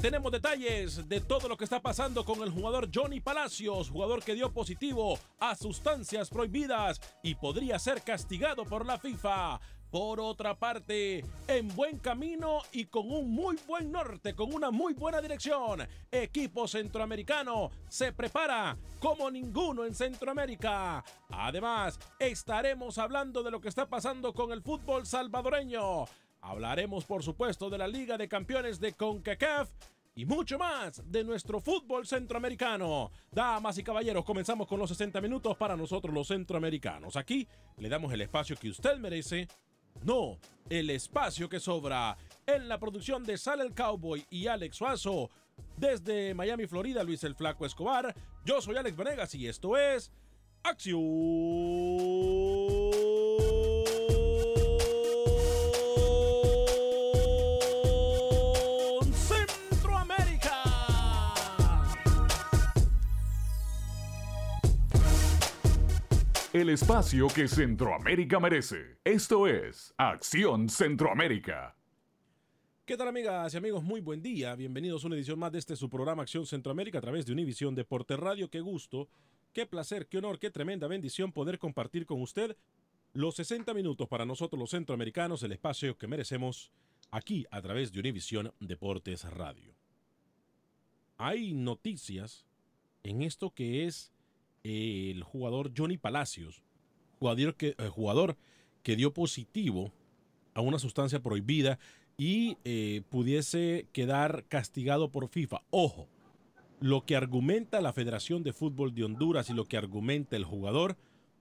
Tenemos detalles de todo lo que está pasando con el jugador Johnny Palacios, jugador que dio positivo a sustancias prohibidas y podría ser castigado por la FIFA. Por otra parte, en buen camino y con un muy buen norte, con una muy buena dirección, equipo centroamericano se prepara como ninguno en Centroamérica. Además, estaremos hablando de lo que está pasando con el fútbol salvadoreño. Hablaremos, por supuesto, de la Liga de Campeones de CONCACAF y mucho más de nuestro fútbol centroamericano. Damas y caballeros, comenzamos con los 60 minutos para nosotros los centroamericanos. Aquí le damos el espacio que usted merece, no el espacio que sobra. En la producción de Sale el Cowboy y Alex Suazo, desde Miami, Florida, Luis el Flaco Escobar. Yo soy Alex Venegas y esto es Acción El espacio que Centroamérica merece. Esto es Acción Centroamérica. ¿Qué tal amigas y amigos? Muy buen día. Bienvenidos a una edición más de este su programa Acción Centroamérica a través de Univisión Deporte Radio. Qué gusto, qué placer, qué honor, qué tremenda bendición poder compartir con usted los 60 minutos para nosotros los centroamericanos, el espacio que merecemos aquí a través de Univisión Deportes Radio. Hay noticias en esto que es el jugador Johnny Palacios, jugador que, eh, jugador que dio positivo a una sustancia prohibida y eh, pudiese quedar castigado por FIFA. Ojo, lo que argumenta la Federación de Fútbol de Honduras y lo que argumenta el jugador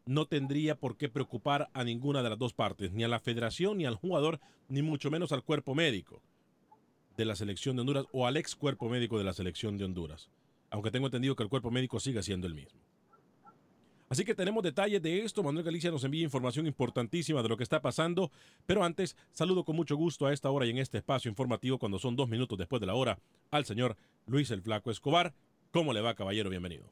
no tendría por qué preocupar a ninguna de las dos partes, ni a la federación, ni al jugador, ni mucho menos al cuerpo médico de la selección de Honduras o al ex cuerpo médico de la selección de Honduras. Aunque tengo entendido que el cuerpo médico sigue siendo el mismo. Así que tenemos detalles de esto. Manuel Galicia nos envía información importantísima de lo que está pasando. Pero antes, saludo con mucho gusto a esta hora y en este espacio informativo, cuando son dos minutos después de la hora, al señor Luis el Flaco Escobar. ¿Cómo le va, caballero? Bienvenido.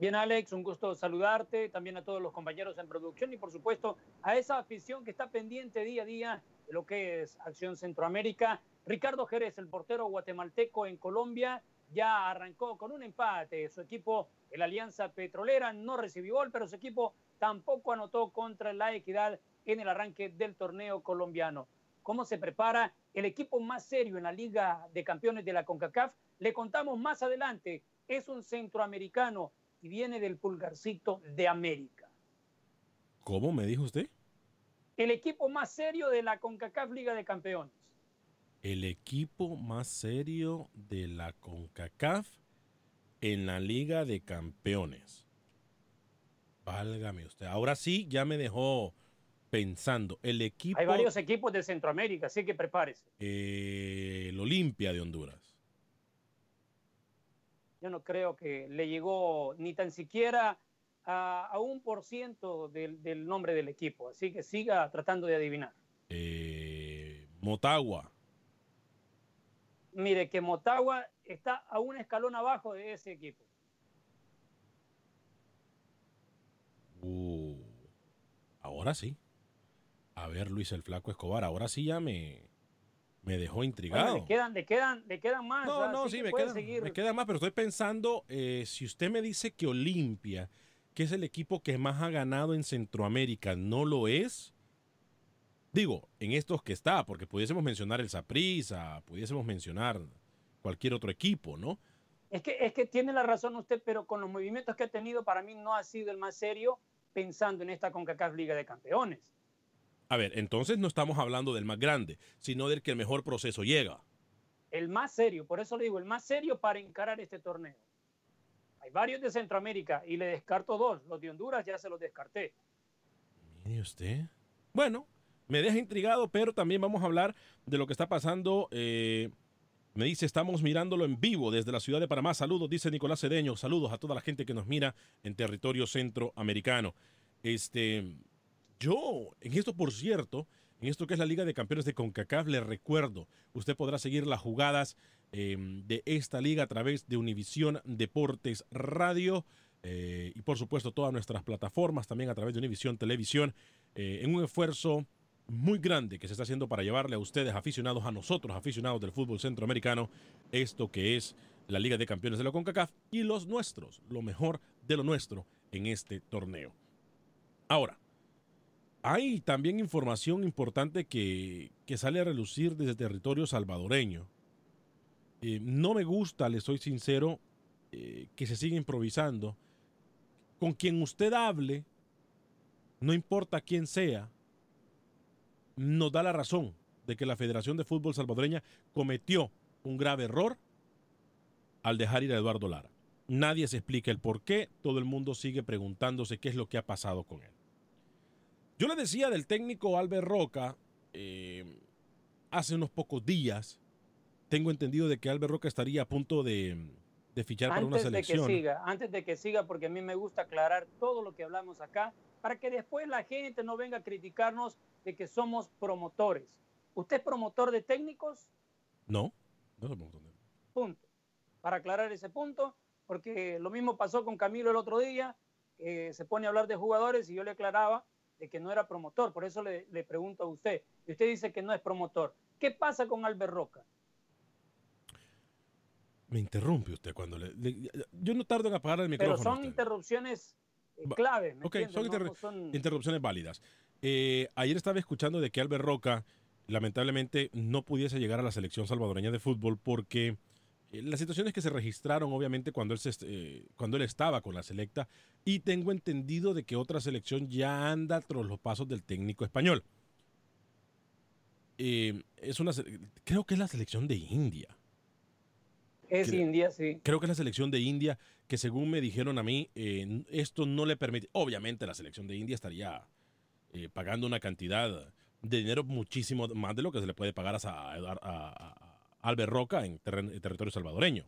Bien, Alex, un gusto saludarte, también a todos los compañeros en producción y por supuesto a esa afición que está pendiente día a día de lo que es Acción Centroamérica. Ricardo Jerez, el portero guatemalteco en Colombia, ya arrancó con un empate. Su equipo, el Alianza Petrolera, no recibió gol, pero su equipo tampoco anotó contra la Equidad en el arranque del torneo colombiano. ¿Cómo se prepara el equipo más serio en la Liga de Campeones de la CONCACAF? Le contamos más adelante. Es un centroamericano y viene del pulgarcito de América. ¿Cómo me dijo usted? El equipo más serio de la CONCACAF Liga de Campeones. El equipo más serio de la CONCACAF en la Liga de Campeones. Válgame usted. Ahora sí, ya me dejó pensando. El equipo. Hay varios equipos de Centroamérica, así que prepárese. Eh, el Olimpia de Honduras. Yo no creo que le llegó ni tan siquiera a, a un por ciento del, del, nombre del equipo, así que siga tratando de adivinar. Eh, Motagua. Mire, que Motagua está a un escalón abajo de ese equipo. Uh, ahora sí. A ver, Luis el Flaco Escobar, ahora sí ya me, me dejó intrigado. le, quedan, le, quedan, le quedan más. No, no, sí, me quedan, me quedan, más, pero estoy pensando, eh, si usted me dice que Olimpia, que es el equipo que más ha ganado en Centroamérica, no lo es, digo, en estos que está, porque pudiésemos mencionar el Saprissa, pudiésemos mencionar cualquier otro equipo, ¿no? Es que, es que tiene la razón usted, pero con los movimientos que ha tenido, para mí no ha sido el más serio pensando en esta CONCACAF Liga de Campeones. A ver, entonces no estamos hablando del más grande, sino del que el mejor proceso llega. El más serio, por eso le digo, el más serio para encarar este torneo. Hay varios de Centroamérica y le descarto dos. Los de Honduras ya se los descarté. Mire usted. Bueno, me deja intrigado, pero también vamos a hablar de lo que está pasando. Eh, me dice, estamos mirándolo en vivo desde la ciudad de Panamá. Saludos, dice Nicolás Cedeño. Saludos a toda la gente que nos mira en territorio centroamericano. Este, yo, en esto, por cierto, en esto que es la Liga de Campeones de CONCACAF, le recuerdo, usted podrá seguir las jugadas em, de esta liga a través de Univisión Deportes Radio eh, y por supuesto todas nuestras plataformas, también a través de Univisión Televisión, eh, en un esfuerzo muy grande que se está haciendo para llevarle a ustedes, aficionados, a nosotros, aficionados del fútbol centroamericano, esto que es la Liga de Campeones de la CONCACAF y los nuestros, lo mejor de lo nuestro en este torneo. Ahora, hay también información importante que, sale a relucir desde territorio salvadoreño. Eh, no me gusta, le soy sincero, eh, que se siga improvisando. Con quien usted hable, no importa quién sea, nos da la razón de que la Federación de Fútbol Salvadoreña cometió un grave error al dejar ir a Eduardo Lara. Nadie se explica el por qué, todo el mundo sigue preguntándose qué es lo que ha pasado con él. Yo le decía del técnico Albert Roca eh, hace unos pocos días. Tengo entendido de que Albert Roca estaría a punto de, fichar para una selección. Antes de que siga, antes de que siga, porque a mí me gusta aclarar todo lo que hablamos acá, para que después la gente no venga a criticarnos de que somos promotores. ¿Usted es promotor de técnicos? No, no soy promotor de Punto. Para aclarar ese punto, porque lo mismo pasó con Camilo el otro día, se pone a hablar de jugadores y yo le aclaraba de que no era promotor. Por eso le, pregunto a usted. Y usted dice que no es promotor. ¿Qué pasa con Albert Roca? Me interrumpe usted cuando le, Yo no tardo en apagar el micrófono. Pero son interrupciones eh, clave. ok, son, interrupciones válidas. Eh, ayer estaba escuchando de que Albert Roca lamentablemente no pudiese llegar a la selección salvadoreña de fútbol porque eh, las situaciones que se registraron, obviamente, cuando él, eh, cuando él estaba con la selecta, y tengo entendido de que otra selección ya anda tras los pasos del técnico español. Es una, creo que es la selección de India. Es India, sí. Creo que es la selección de India que según me dijeron a mí, esto no le permite, obviamente la selección de India estaría pagando una cantidad de dinero muchísimo más de lo que se le puede pagar a, a Albert Roca en, territorio salvadoreño.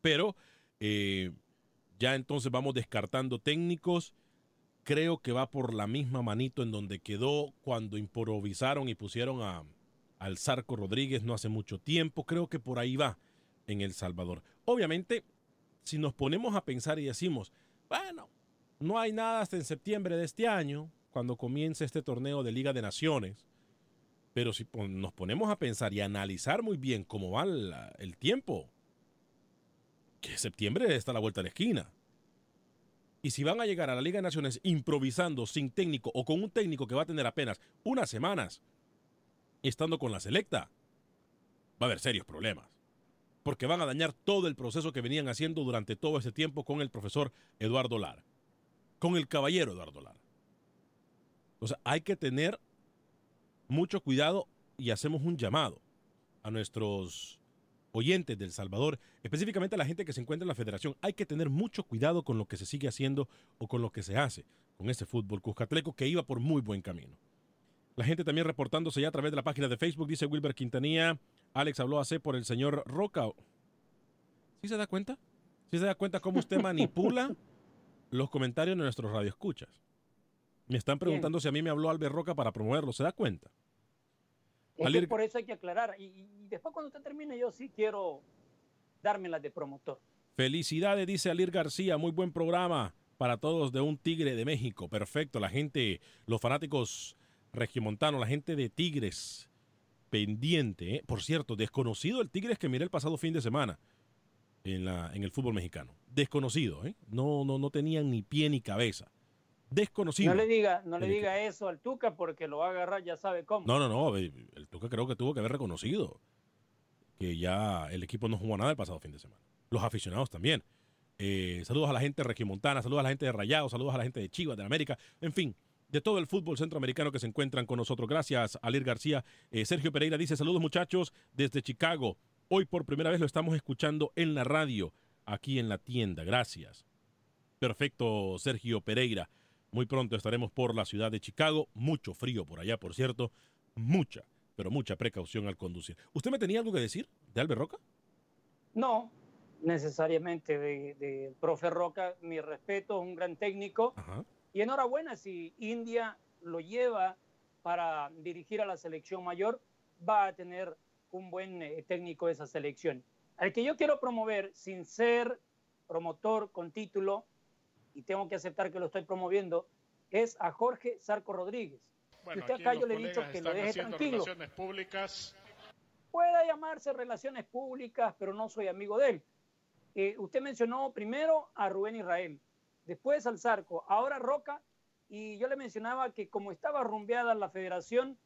Pero eh, ya entonces vamos descartando técnicos. Creo que va por la misma manito en donde quedó cuando improvisaron y pusieron a, al Zarco Rodríguez no hace mucho tiempo. Creo que por ahí va en El Salvador. Obviamente, si nos ponemos a pensar y decimos, bueno, no hay nada hasta en septiembre de este año, cuando comience este torneo de Liga de Naciones, pero si nos ponemos a pensar y analizar muy bien cómo va el, tiempo, que septiembre está a la vuelta de la esquina. Y si van a llegar a la Liga de Naciones improvisando sin técnico o con un técnico que va a tener apenas unas semanas estando con la selecta, va a haber serios problemas. Porque van a dañar todo el proceso que venían haciendo durante todo ese tiempo con el profesor Eduardo Lara. Con el caballero Eduardo Lara. O sea, hay que tener mucho cuidado y hacemos un llamado a nuestros oyentes del Salvador, específicamente a la gente que se encuentra en la federación. Hay que tener mucho cuidado con lo que se sigue haciendo o con lo que se hace con ese fútbol cuscatleco que iba por muy buen camino. La gente también reportándose ya a través de la página de Facebook, dice Wilber Quintanilla. Alex habló hace por el señor Roca. ¿Sí se da cuenta? ¿Sí se da cuenta cómo usted manipula los comentarios de nuestros radioescuchas? Me están preguntando si a mí me habló Albert Roca para promoverlo. ¿Se da cuenta? por eso hay que aclarar. Y, después cuando usted termine, yo sí quiero dármelas de promotor. Felicidades, dice Alir García, muy buen programa para todos de un Tigre de México. Perfecto, la gente, los fanáticos regiomontanos, la gente de Tigres, pendiente. ¿eh? Por cierto, desconocido el Tigres que miré el pasado fin de semana en, la, en el fútbol mexicano. Desconocido, ¿eh? No, no, no tenían ni pie ni cabeza. Desconocido. No le diga, no le diga eso al Tuca porque lo va a agarrar, ya sabe cómo. No, no, no. El Tuca creo que tuvo que haber reconocido que ya el equipo no jugó nada el pasado fin de semana. Los aficionados también. Eh, saludos a la gente de Regimontana, saludos a la gente de Rayados, saludos a la gente de Chivas, de América, en fin, de todo el fútbol centroamericano que se encuentran con nosotros. Gracias, Alir García. Eh, Sergio Pereira dice, saludos muchachos desde Chicago. Hoy por primera vez lo estamos escuchando en la radio, aquí en la tienda. Gracias. Perfecto, Sergio Pereira. Muy pronto estaremos por la ciudad de Chicago. Mucho frío por allá, por cierto. Mucha, pero mucha precaución al conducir. ¿Usted me tenía algo que decir de Albert Roca? No, necesariamente del de, profe Roca. Mi respeto, es un gran técnico. Y enhorabuena si India lo lleva para dirigir a la selección mayor, va a tener un buen eh, técnico de esa selección. Al que yo quiero promover sin ser promotor con título, y tengo que aceptar que lo estoy promoviendo, es a Jorge Sarco Rodríguez. Bueno, usted acá yo le he dicho que lo deje tranquilo. Relaciones públicas. Pueda llamarse relaciones públicas, pero no soy amigo de él. Eh, usted mencionó primero a Rubén Israel, después al Zarco, ahora Roca, y yo le mencionaba que como estaba rumbeada la federación,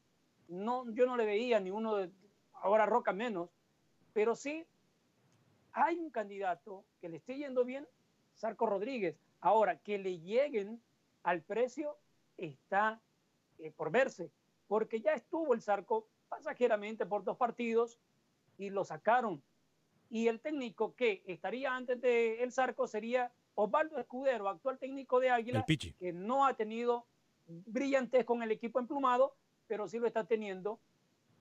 no, yo no le veía ni uno de, ahora Roca menos, pero sí hay un candidato que le esté yendo bien, Sarco Rodríguez. Ahora, que le lleguen al precio está eh, por verse, porque ya estuvo el Sarco pasajeramente por dos partidos y lo sacaron. Y el técnico que estaría antes del el Zarco sería Osvaldo Escudero, actual técnico de Águila, que no ha tenido brillantes con el equipo emplumado, pero sí lo está teniendo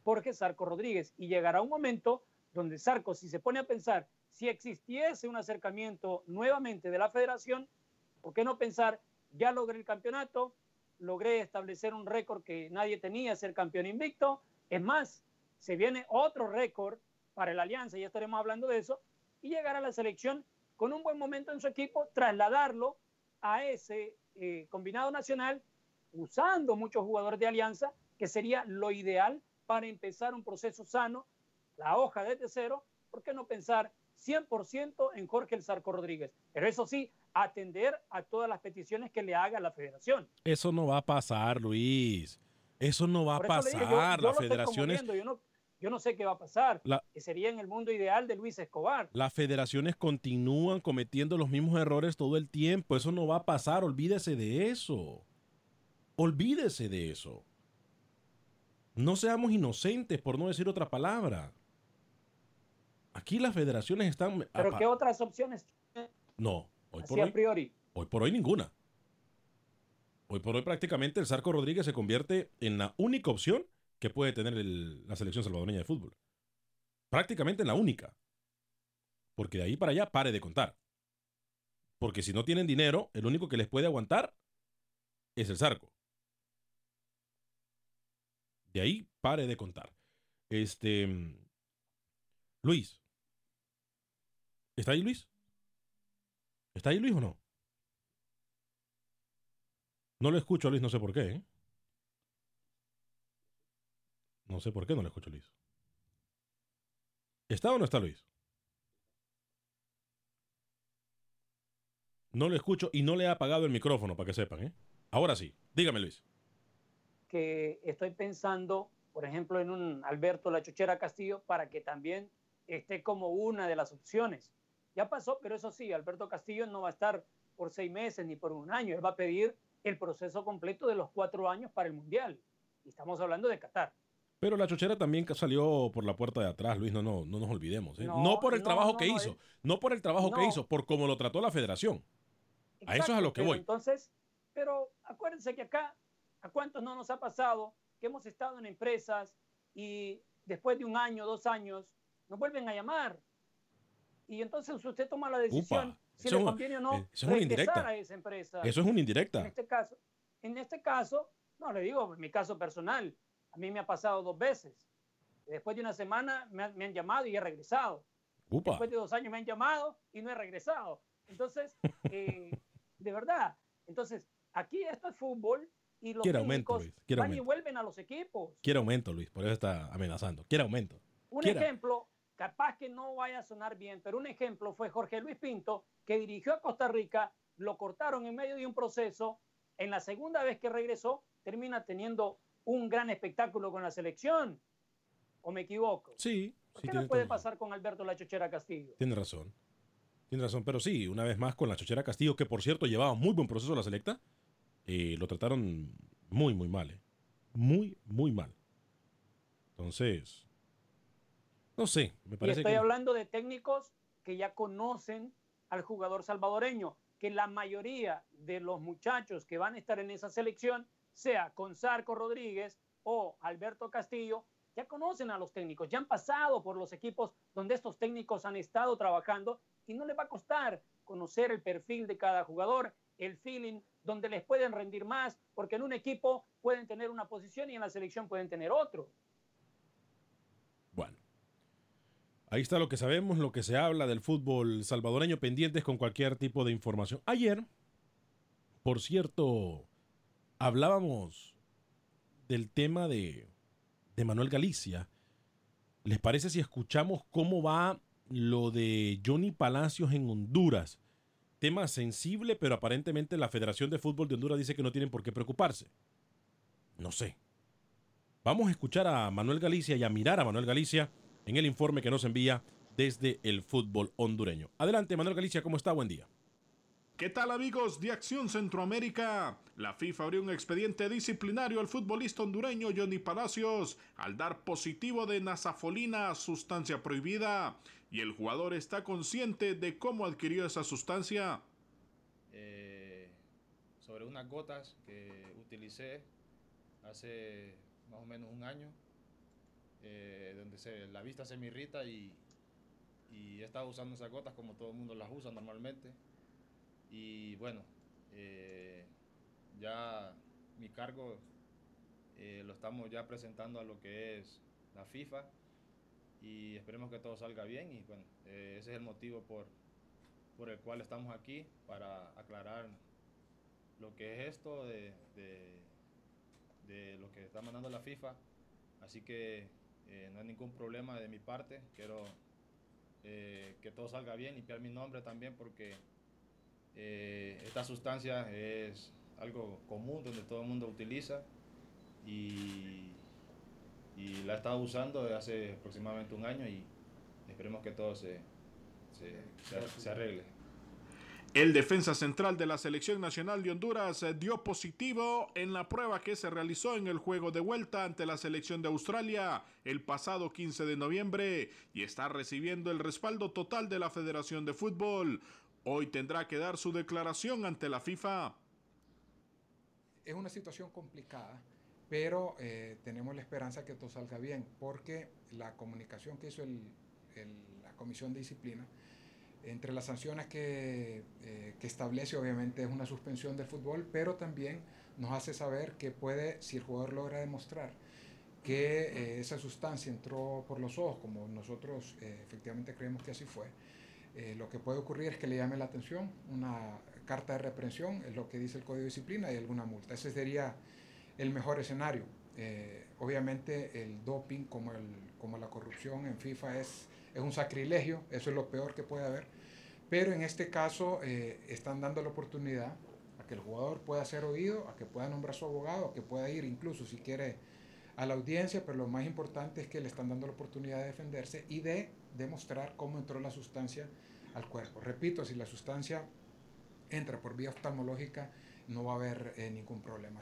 Jorge Sarco Rodríguez. Y llegará un momento donde Sarco, si se pone a pensar, si existiese un acercamiento nuevamente de la federación, ¿por qué no pensar, ya logré el campeonato, logré establecer un récord que nadie tenía, ser campeón invicto? Es más, se viene otro récord para la Alianza, ya estaremos hablando de eso, y llegar a la selección con un buen momento en su equipo, trasladarlo a ese eh, combinado nacional, usando muchos jugadores de Alianza, que sería lo ideal para empezar un proceso sano, la hoja de cero, ¿por qué no pensar 100% en Jorge El Zarco Rodríguez? Pero eso sí, atender a todas las peticiones que le haga la federación. Eso no va a pasar, Luis. Eso no va a pasar. la federación yo, no, sé qué va a pasar. que sería en el mundo ideal de Luis Escobar. Las federaciones continúan cometiendo los mismos errores todo el tiempo. Eso no va a pasar. Olvídese de eso. Olvídese de eso. No seamos inocentes, por no decir otra palabra. Aquí las federaciones están... ¿Pero qué otras opciones? No, hoy por hoy, priori. hoy por hoy ninguna. Hoy por hoy prácticamente el Sarco Rodríguez se convierte en la única opción que puede tener la selección salvadoreña de fútbol. Prácticamente en la única. Porque de ahí para allá pare de contar. Porque si no tienen dinero, el único que les puede aguantar es el Sarco. De ahí pare de contar. Este. Luis. ¿Está ahí Luis? ¿Está ahí Luis o no? No le escucho a Luis, no sé por qué. ¿eh? No sé por qué no le escucho a Luis. ¿Está o no está Luis? No le escucho y no le ha apagado el micrófono, para que sepan. ¿eh? Ahora sí, dígame Luis que estoy pensando, por ejemplo, en un Alberto La Chuchera Castillo para que también esté como una de las opciones. Ya pasó, pero eso sí, Alberto Castillo no va a estar por seis meses ni por un año, él va a pedir el proceso completo de los cuatro años para el Mundial. Y estamos hablando de Qatar. Pero la chochera también salió por la puerta de atrás, Luis, no, no, no nos olvidemos. ¿eh? No, por el trabajo que hizo, no por el trabajo que hizo, por cómo lo trató la federación. a eso es a lo que voy. Entonces, pero acuérdense que acá ¿A cuántos no nos ha pasado que hemos estado en empresas y después de un año, dos años, nos vuelven a llamar? Y entonces usted toma la decisión si le conviene o no eso es a esa empresa. Eso es una indirecta. En este caso, en este caso, no le digo, en mi caso personal, a mí me ha pasado dos veces. Después de una semana me, han llamado y he regresado. Después de dos años me han llamado y no he regresado. Entonces, eh, de verdad, entonces, aquí esto es fútbol y los aumento, Luis. van y vuelven a los equipos. Quiere aumento, Luis, por eso está amenazando. Quiere aumento. Un ejemplo, capaz que no vaya a sonar bien, pero un ejemplo fue Jorge Luis Pinto, que dirigió a Costa Rica, lo cortaron en medio de un proceso, en la segunda vez que regresó, termina teniendo un gran espectáculo con la selección. ¿O me equivoco? Sí. ¿Por qué no puede pasar con Alberto La Chochera Castillo? Tiene razón. Tiene razón, pero sí, una vez más con La Chochera Castillo, que por cierto llevaba muy buen proceso la selecta, eh, lo trataron muy, muy mal. Eh. Muy, muy mal. Entonces, no sé, me parece y estoy hablando de técnicos que ya conocen al jugador salvadoreño, que la mayoría de los muchachos que van a estar en esa selección, sea con Sarco Rodríguez o Alberto Castillo, ya conocen a los técnicos, ya han pasado por los equipos donde estos técnicos han estado trabajando y no les va a costar conocer el perfil de cada jugador, el feeling, donde les pueden rendir más, porque en un equipo pueden tener una posición y en la selección pueden tener otro. Bueno, ahí está lo que sabemos, lo que se habla del fútbol salvadoreño, pendientes con cualquier tipo de información. Ayer, por cierto, hablábamos del tema de, Manuel Galicia. ¿Les parece si escuchamos cómo va lo de Johnny Palacios en Honduras? Tema sensible, pero aparentemente la Federación de Fútbol de Honduras dice que no tienen por qué preocuparse. No sé. Vamos a escuchar a Manuel Galicia y a mirar a Manuel Galicia en el informe que nos envía desde el fútbol hondureño. Adelante, Manuel Galicia, ¿cómo está? Buen día. ¿Qué tal amigos de Acción Centroamérica? La FIFA abrió un expediente disciplinario al futbolista hondureño Johnny Palacios al dar positivo de nasafolina, sustancia prohibida, y el jugador está consciente de cómo adquirió esa sustancia. Eh, sobre unas gotas que utilicé hace más o menos un año, eh, donde se, la vista se me irrita y, y he estado usando esas gotas como todo el mundo las usa normalmente. Y bueno, eh, ya mi cargo lo estamos ya presentando a lo que es la FIFA y esperemos que todo salga bien y bueno, eh, ese es el motivo por, por el cual estamos aquí, para aclarar lo que es esto de, de, lo que está mandando la FIFA. Así que eh, no hay ningún problema de mi parte, quiero eh, que todo salga bien, limpiar mi nombre también porque esta sustancia es algo común donde todo el mundo utiliza y la he estado usando desde hace aproximadamente un año y esperemos que todo se, se, arregle. El defensa central de la selección nacional de Honduras eh, dio positivo en la prueba que se realizó en el juego de vuelta ante la selección de Australia el pasado 15 de noviembre y está recibiendo el respaldo total de la Federación de Fútbol. Hoy tendrá que dar su declaración ante la FIFA. Es una situación complicada pero eh, tenemos la esperanza que todo salga bien, porque la comunicación que hizo la Comisión de Disciplina, entre las sanciones que, eh, que, establece obviamente es una suspensión del fútbol, pero también nos hace saber que puede, si el jugador logra demostrar que eh, esa sustancia entró por los ojos, como nosotros efectivamente creemos que así fue, lo que puede ocurrir es que le llame la atención una carta de reprensión, es lo que dice el Código de Disciplina, y alguna multa. Ese sería el mejor escenario. Eh, obviamente el doping como, el, como la corrupción en FIFA es, es un sacrilegio, eso es lo peor que puede haber. Pero en este caso eh, están dando la oportunidad a que el jugador pueda ser oído, a que pueda nombrar su abogado, a que pueda ir incluso si quiere a la audiencia, pero lo más importante es que le están dando la oportunidad de defenderse y de demostrar cómo entró la sustancia al cuerpo. Repito, si la sustancia entra por vía oftalmológica, no va a haber eh, ningún problema.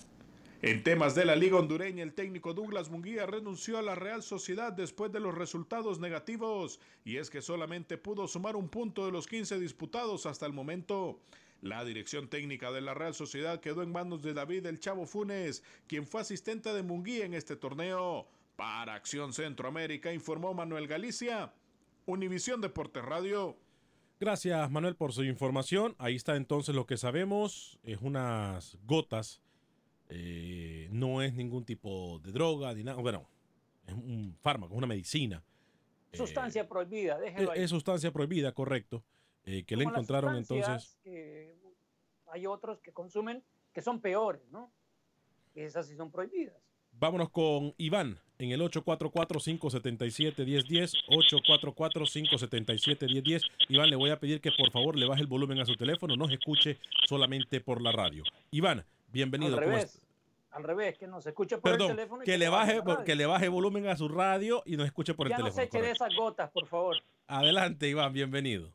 En temas de la Liga Hondureña, el técnico Douglas Munguía renunció a la Real Sociedad después de los resultados negativos, y es que solamente pudo sumar un punto de los 15 disputados hasta el momento. La dirección técnica de la Real Sociedad quedó en manos de David El Chavo Funes, quien fue asistente de Munguía en este torneo. Para Acción Centroamérica informó Manuel Galicia, Univisión Deportes Radio. Gracias Manuel por su información. Ahí está entonces lo que sabemos. Es unas gotas eh, no es ningún tipo de droga, ni nada. Bueno, es un fármaco, es una medicina Sustancia prohibida, déjelo Es, ahí. es sustancia prohibida, correcto. eh, que le Como encontraron entonces. que hay otros que consumen que son peores, ¿no? Esas sí son prohibidas. Vámonos con Iván en el 844-577-1010. 844-577-1010. Iván, le voy a pedir que por favor le baje el volumen a su teléfono, no se escuche solamente por la radio. Iván, bienvenido. Al ¿cómo revés. Al revés, que nos escuche por Perdón, el teléfono. y que le baje que le baje volumen a su radio y nos escuche por el ya no se teléfono. eche esas gotas, por favor. Adelante, Iván, bienvenido.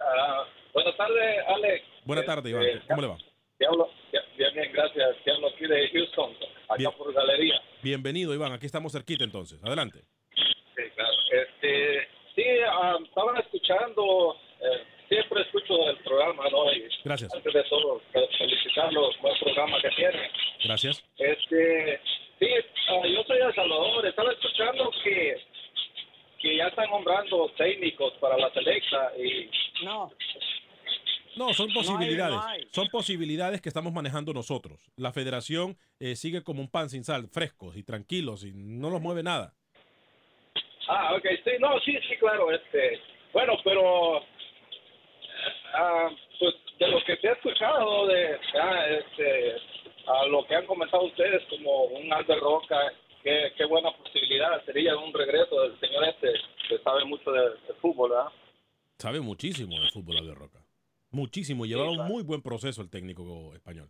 Ah, buenas tardes, Alex. Buenas tardes, Iván. Eh, ¿Cómo le va? Te hablo, bien, bien, gracias. Te hablo aquí de Houston, acá Bien. por Galería. Bienvenido, Iván. Aquí estamos cerquita entonces. Adelante. Sí, claro. Este, sí, ah, estaba escuchando, eh, siempre escucho el programa, ¿no? Y Gracias. Antes de todo, fe- felicitarlos por el programa que tienen. Gracias. Este, sí, ah, yo soy de El Salvador. Estaba escuchando que, que ya están nombrando técnicos para la selecta y No. No, son No hay, posibilidades. no hay. Son posibilidades que estamos manejando nosotros. La federación eh, sigue como un pan sin sal, frescos y tranquilos y no los mueve nada. Ah, ok, sí, no, sí, sí, claro, este, bueno, pero, ah, pues, de lo que te he escuchado, de, ah, este, a lo que han comentado ustedes, como un Albert Roca, qué, qué buena posibilidad sería un regreso del señor este, que sabe mucho de, de fútbol, ¿verdad? Sabe muchísimo de fútbol de Roca. Muchísimo. Llevaba un muy buen proceso el técnico español.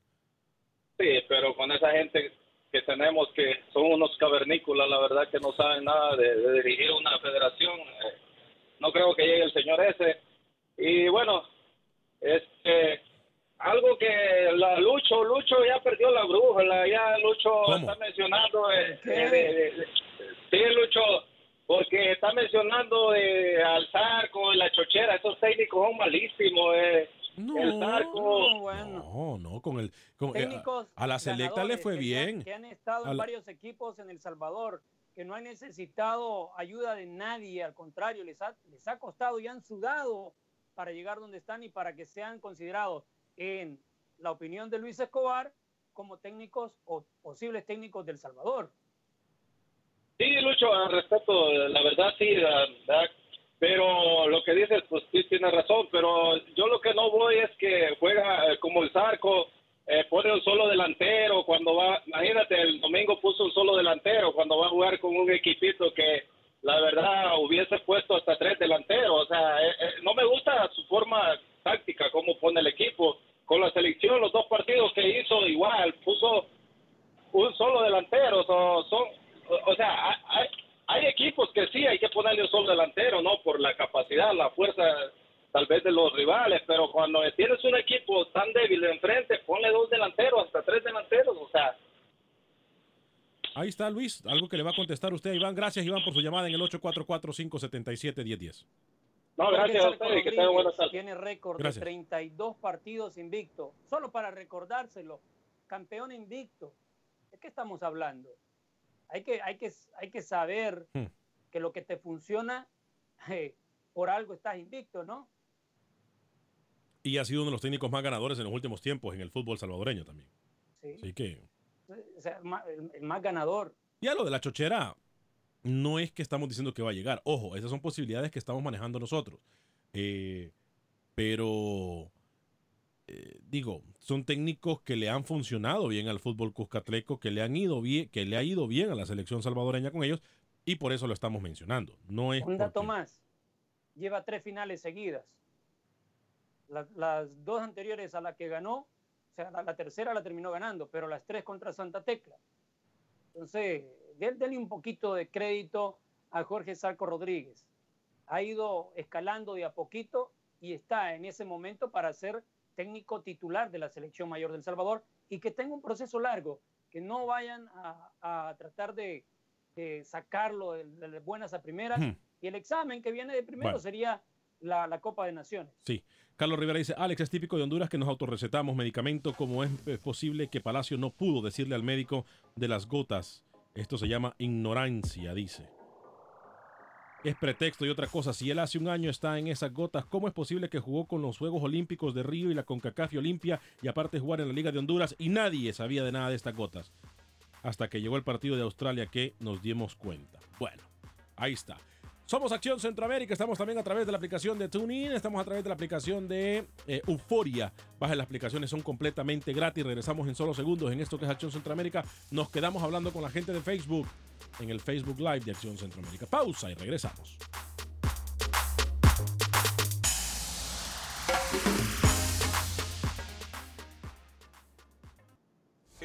Sí, pero con esa gente que tenemos que son unos cavernícolas, la verdad que no saben nada de, de dirigir una federación. eh, no creo que llegue el señor ese. Y bueno, este, algo que la Lucho, Lucho ya perdió la brújula, ya Lucho ¿Cómo? está mencionando, eh, de- sí, Lucho, porque está mencionando de al Zarco, la chochera, esos técnicos son malísimos. Eh. el Zarco, No, no, con el con, eh, Técnicos a la selecta le fue que bien. han- que han estado A en la- varios equipos en El Salvador, que no han necesitado ayuda de nadie, al contrario, les ha, les ha costado y han sudado para llegar donde están y para que sean considerados, en la opinión de Luis Escobar, como técnicos o posibles técnicos del Salvador. Sí, Lucho, al respeto, la verdad sí, la pero lo que dices, pues sí tiene razón, pero yo lo que no voy es que juega eh, como el Zarco, eh, pone un solo delantero cuando va, imagínate, el domingo puso un solo delantero cuando va a jugar con un equipito que la verdad hubiese puesto hasta tres delanteros, o sea, eh, eh, no me gusta su forma táctica, cómo pone el equipo, con la selección, los dos partidos que hizo igual, puso un solo delantero, so- son, o, sea, hay, hay- hay equipos que sí hay que ponerle un solo delantero, ¿no? Por la capacidad, la fuerza tal vez de los rivales, pero cuando tienes un equipo tan débil de enfrente, ponle dos delanteros, hasta tres delanteros, o sea, Ahí está Luis, algo que le va a contestar usted a Iván. Gracias Iván por su llamada en el 844-577-1010. No, gracias a ustedes, que tengan buenas tardes. Tiene récord de Gracias. 32 partidos invicto. Solo para recordárselo, campeón invicto. ¿De qué estamos hablando? Hay que, hay que, hay que saber Hmm. que lo que te funciona, eh, por algo estás invicto, ¿no? Y ha sido uno de los técnicos más ganadores en los últimos tiempos en el fútbol salvadoreño también. Sí. Así que O sea, ma- el, el más ganador. Ya lo de la chochera, no es que estamos diciendo que va a llegar. Ojo, esas son posibilidades que estamos manejando nosotros. Eh, pero, eh, digo, son técnicos que le han funcionado bien al fútbol cuscatleco, que le han ido bien, que le ha ido bien a la selección salvadoreña con ellos, y por eso lo estamos mencionando. No es Un dato porque- más. Lleva tres finales seguidas. La- las dos anteriores a la que ganó, o sea, la, la tercera la terminó ganando, pero las tres contra Santa Tecla. Entonces, denle un poquito de crédito a Jorge Salco Rodríguez. Ha ido escalando de a poquito y está en ese momento para ser técnico titular de la selección mayor del Salvador y que tenga un proceso largo, que no vayan a, a tratar de, de sacarlo de, de buenas a primeras. Hmm. Y el examen que viene de primero Bueno. sería la, la Copa de Naciones. Sí. Carlos Rivera dice, Alex, es típico de Honduras que nos autorrecetamos medicamento. ¿Cómo es eh, posible que Palacio no pudo decirle al médico de las gotas? Esto se llama ignorancia, dice. Es pretexto y otra cosa. Si él hace un año está en esas gotas, ¿cómo es posible que jugó con los Juegos Olímpicos de Río y la CONCACAF y Olimpia y aparte jugar en la Liga de Honduras y nadie sabía de nada de estas gotas? Hasta que llegó el partido de Australia que nos dimos cuenta. Bueno, ahí está. Somos Acción Centroamérica, estamos también a través de la aplicación de TuneIn, estamos a través de la aplicación de eh, Euforia. Baja las aplicaciones, son completamente gratis. Regresamos en solo segundos en esto que es Acción Centroamérica. Nos quedamos hablando con la gente de Facebook en el Facebook Live de Acción Centroamérica. Pausa y regresamos.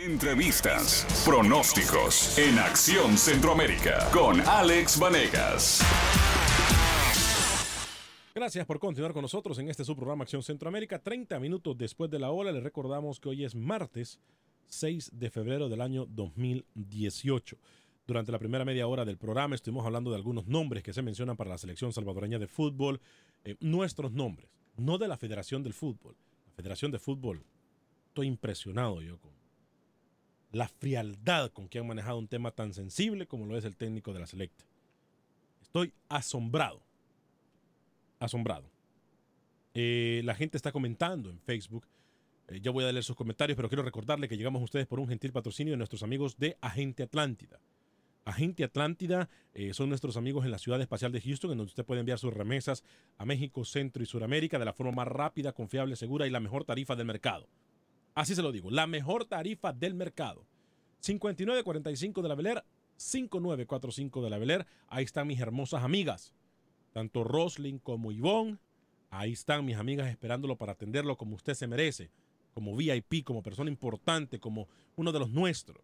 Entrevistas, pronósticos en Acción Centroamérica con Alex Vanegas. Gracias por continuar con nosotros en este subprograma Acción Centroamérica. 30 minutos después de la hora, les recordamos que hoy es martes 6 de febrero del año 2018. Durante la primera media hora del programa estuvimos hablando de algunos nombres que se mencionan para la selección salvadoreña de fútbol. Eh, nuestros nombres, no de la Federación del Fútbol. La Federación de Fútbol, estoy impresionado yo con la frialdad con que han manejado un tema tan sensible como lo es el técnico de la selecta. Estoy asombrado. Asombrado. Eh, la gente está comentando en Facebook. Eh, ya voy a leer sus comentarios, pero quiero recordarle que llegamos a ustedes por un gentil patrocinio de nuestros amigos de Agente Atlántida. Agente Atlántida eh, son nuestros amigos en la ciudad espacial de Houston, en donde usted puede enviar sus remesas a México, Centro y Suramérica de la forma más rápida, confiable, segura y la mejor tarifa del mercado. Así se lo digo, la mejor tarifa del mercado. 5945 de la Beler, 5945 de la Beler. Ahí están mis hermosas amigas, tanto Roslyn como Ivonne. Ahí están mis amigas esperándolo para atenderlo como usted se merece, como VIP, como persona importante, como uno de los nuestros.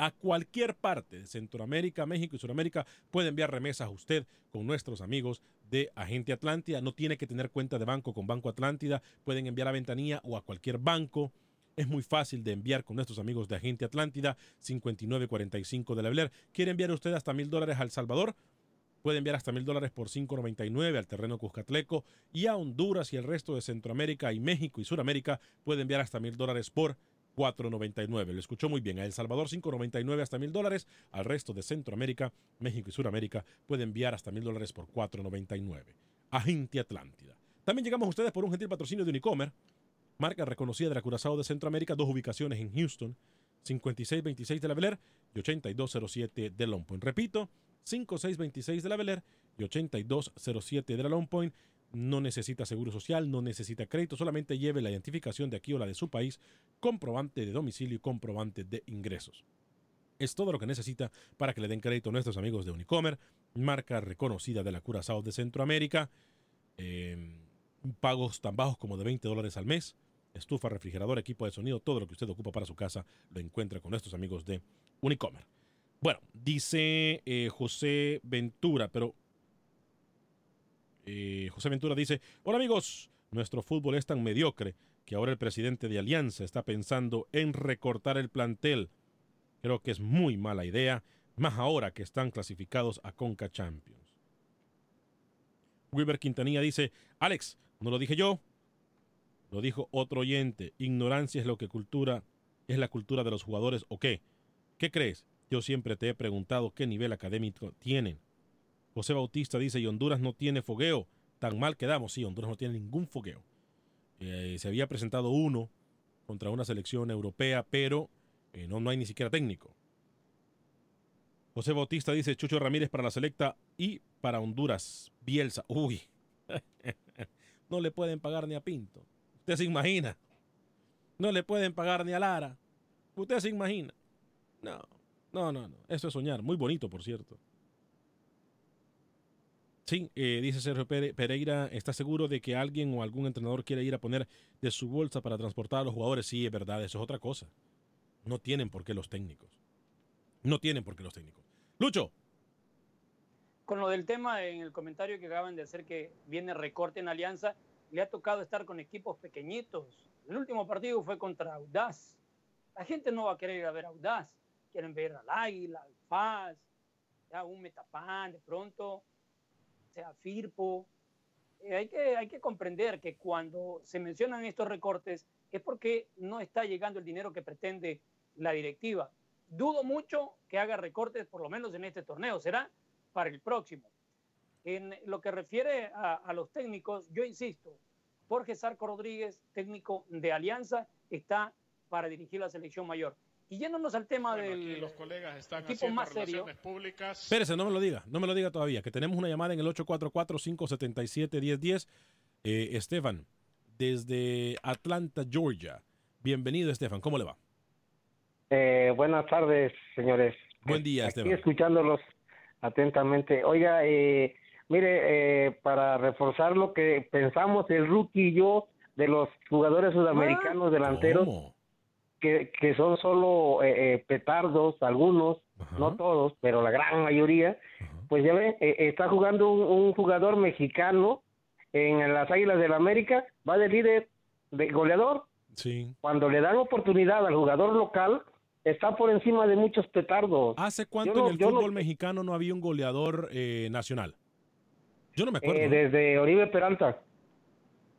A cualquier parte de Centroamérica, México y Sudamérica puede enviar remesas a usted con nuestros amigos de Agente Atlántida. No tiene que tener cuenta de banco con Banco Atlántida. Pueden enviar a Ventanilla o a cualquier banco. Es muy fácil de enviar con nuestros amigos de Agente Atlántida 5945 de la Beler. ¿Quiere enviar usted hasta mil dólares a El Salvador? Puede enviar hasta mil dólares por 5.99 al terreno Cuscatleco y a Honduras y el resto de Centroamérica y México y Suramérica puede enviar hasta mil dólares por 4.99. Lo escuchó muy bien. A El Salvador 5.99 hasta mil dólares. Al resto de Centroamérica, México y Suramérica puede enviar hasta mil dólares por 4.99. Agente Atlántida. También llegamos a ustedes por un gentil patrocinio de Unicomer, marca reconocida de la Curazao de Centroamérica, dos ubicaciones en Houston, 5626 de la Beler y 8207 de Long Point. Repito, 5626 de la Beler y 8207 de la Long Point. No necesita seguro social, no necesita crédito, solamente lleve la identificación de aquí o la de su país, comprobante de domicilio y comprobante de ingresos. Es todo lo que necesita para que le den crédito a nuestros amigos de Unicomer, marca reconocida de la Curazao de Centroamérica. Eh, pagos tan bajos como de 20 dólares al mes. Estufa, refrigerador, equipo de sonido, todo lo que usted ocupa para su casa lo encuentra con nuestros amigos de Unicomer. Bueno, dice eh, José Ventura, pero José Ventura dice, hola amigos, nuestro fútbol es tan mediocre que ahora el presidente de Alianza está pensando en recortar el plantel. Creo que es muy mala idea, más ahora que están clasificados a Conca Champions. Wilber Quintanilla dice, Alex, no lo dije yo, lo dijo otro oyente, ignorancia es lo que cultura, es la cultura de los jugadores o qué. ¿Qué crees? Yo siempre te he preguntado qué nivel académico tienen. José Bautista dice, y Honduras no tiene fogueo. Tan mal quedamos. Sí, Honduras no tiene ningún fogueo. Eh, se había presentado uno contra una selección europea, pero eh, no, no hay ni siquiera técnico. José Bautista dice, Chucho Ramírez para la selecta y para Honduras. Bielsa. Uy. no le pueden pagar ni a Pinto. Usted se imagina. No le pueden pagar ni a Lara. Usted se imagina. No, no, no, no. Eso es soñar. Muy bonito, por cierto. Sí, eh, dice Sergio Pereira, ¿está seguro de que alguien o algún entrenador quiere ir a poner de su bolsa para transportar a los jugadores? Sí, es verdad, eso es otra cosa. No tienen por qué los técnicos. No tienen por qué los técnicos. Lucho. Con lo del tema en el comentario que acaban de hacer que viene recorte en Alianza, le ha tocado estar con equipos pequeñitos. El último partido fue contra Audaz. La gente no va a querer ir a ver Audaz. Quieren ver al Águila, al Paz, ya un Metapán de pronto sea Firpo. Eh, hay, que, hay que comprender que cuando se mencionan estos recortes es porque no está llegando el dinero que pretende la directiva. Dudo mucho que haga recortes, por lo menos en este torneo, será para el próximo. En lo que refiere a, a los técnicos, yo insisto, Jorge Sarco Rodríguez, técnico de Alianza, está para dirigir la selección mayor. Y yéndonos al tema del los colegas están equipo haciendo más serio. relaciones públicas. Espérese, no me lo diga, no me lo diga todavía, que tenemos una llamada en el 844-577-1010. Eh, Estefan, desde Atlanta, Georgia. Bienvenido, Estefan, ¿cómo le va? Eh, buenas tardes, señores. Buen día, Aquí Esteban. escuchándolos atentamente. Oiga, eh, mire, eh, para reforzar lo que pensamos el rookie y yo de los jugadores sudamericanos delanteros, ¿Cómo? Que, que son solo eh, eh, petardos, algunos, no todos, pero la gran mayoría, pues ya ve, eh, está jugando un, un jugador mexicano en las Águilas del América, va de líder, de goleador. Sí. Cuando le dan oportunidad al jugador local, está por encima de muchos petardos. ¿Hace cuánto no- en el no- fútbol mexicano no había un goleador eh, nacional? Yo no me acuerdo. Eh, desde Oribe Peralta,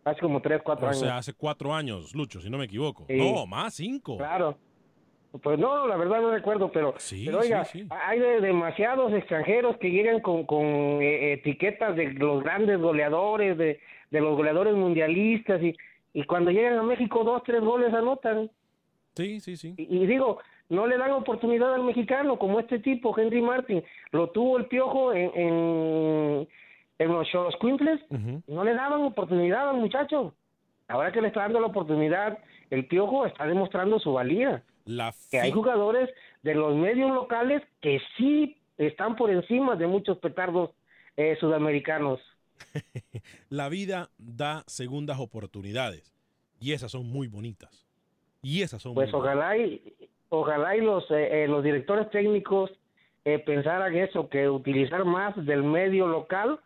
hace como tres, cuatro o años. sea, hace cuatro años, Lucho, si no me equivoco. Sí. No, más cinco. Claro. Pues no, la verdad no recuerdo, pero, Sí, pero oiga, sí, sí. hay de- demasiados extranjeros que llegan con, con eh, etiquetas de los grandes goleadores, de, de los goleadores mundialistas, y, y cuando llegan a México dos, tres goles anotan. Sí, sí, sí. Y, y digo, no le dan oportunidad al mexicano, como este tipo, Henry Martin. Lo tuvo el piojo en, en, en los Cholos Quintles, no le daban oportunidad al muchacho. Ahora que le está dando la oportunidad, el piojo está demostrando su valía. La que hay jugadores de los medios locales que sí están por encima de muchos petardos eh, sudamericanos. La vida da segundas oportunidades y esas son muy bonitas. Y esas son Pues muy ojalá y ojalá y los eh, eh, los directores técnicos eh, pensaran eso, que utilizar más del medio local,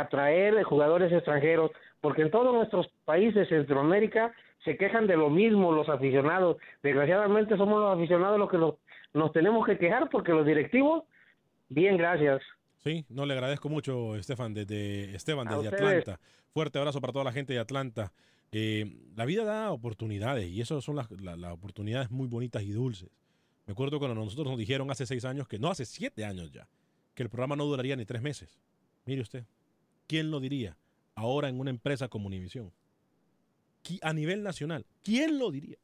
atraer jugadores extranjeros, porque en todos nuestros países, Centroamérica, se quejan de lo mismo los aficionados. Desgraciadamente somos los aficionados los que nos, nos tenemos que quejar porque los directivos, bien, gracias. Sí, no le agradezco mucho, Estefan, desde Esteban, desde. Atlanta. Fuerte abrazo para toda la gente de Atlanta. Eh, la vida da oportunidades y esas son las, la- las oportunidades muy bonitas y dulces. Me acuerdo cuando nosotros nos dijeron hace seis años que, no, hace siete años ya, que el programa no duraría ni tres meses. Mire usted, ¿quién lo diría ahora en una empresa como Univisión? Qui- A nivel nacional, ¿quién lo diría?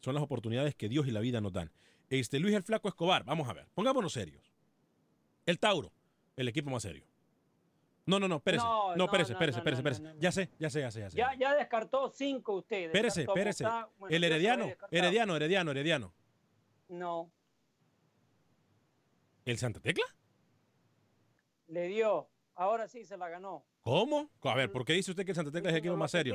Son las oportunidades que Dios y la vida nos dan. Este Luis el Flaco Escobar, vamos a ver, pongámonos serios. El Tauro, el equipo más serio. No, no, no, espérese. No, No, no, espérese, no, espérese, espérese, espérese. Ya sé, ya sé, ya sé, ya sé. Ya, ya descartó cinco ustedes. Espérese, espérese. Bueno, El Herediano. Herediano, Herediano, Herediano. No, ¿El Santa Tecla? le dio. Ahora sí se la ganó. ¿Cómo? A ver, ¿por qué dice usted que el Santa Tecla es el equipo más serio?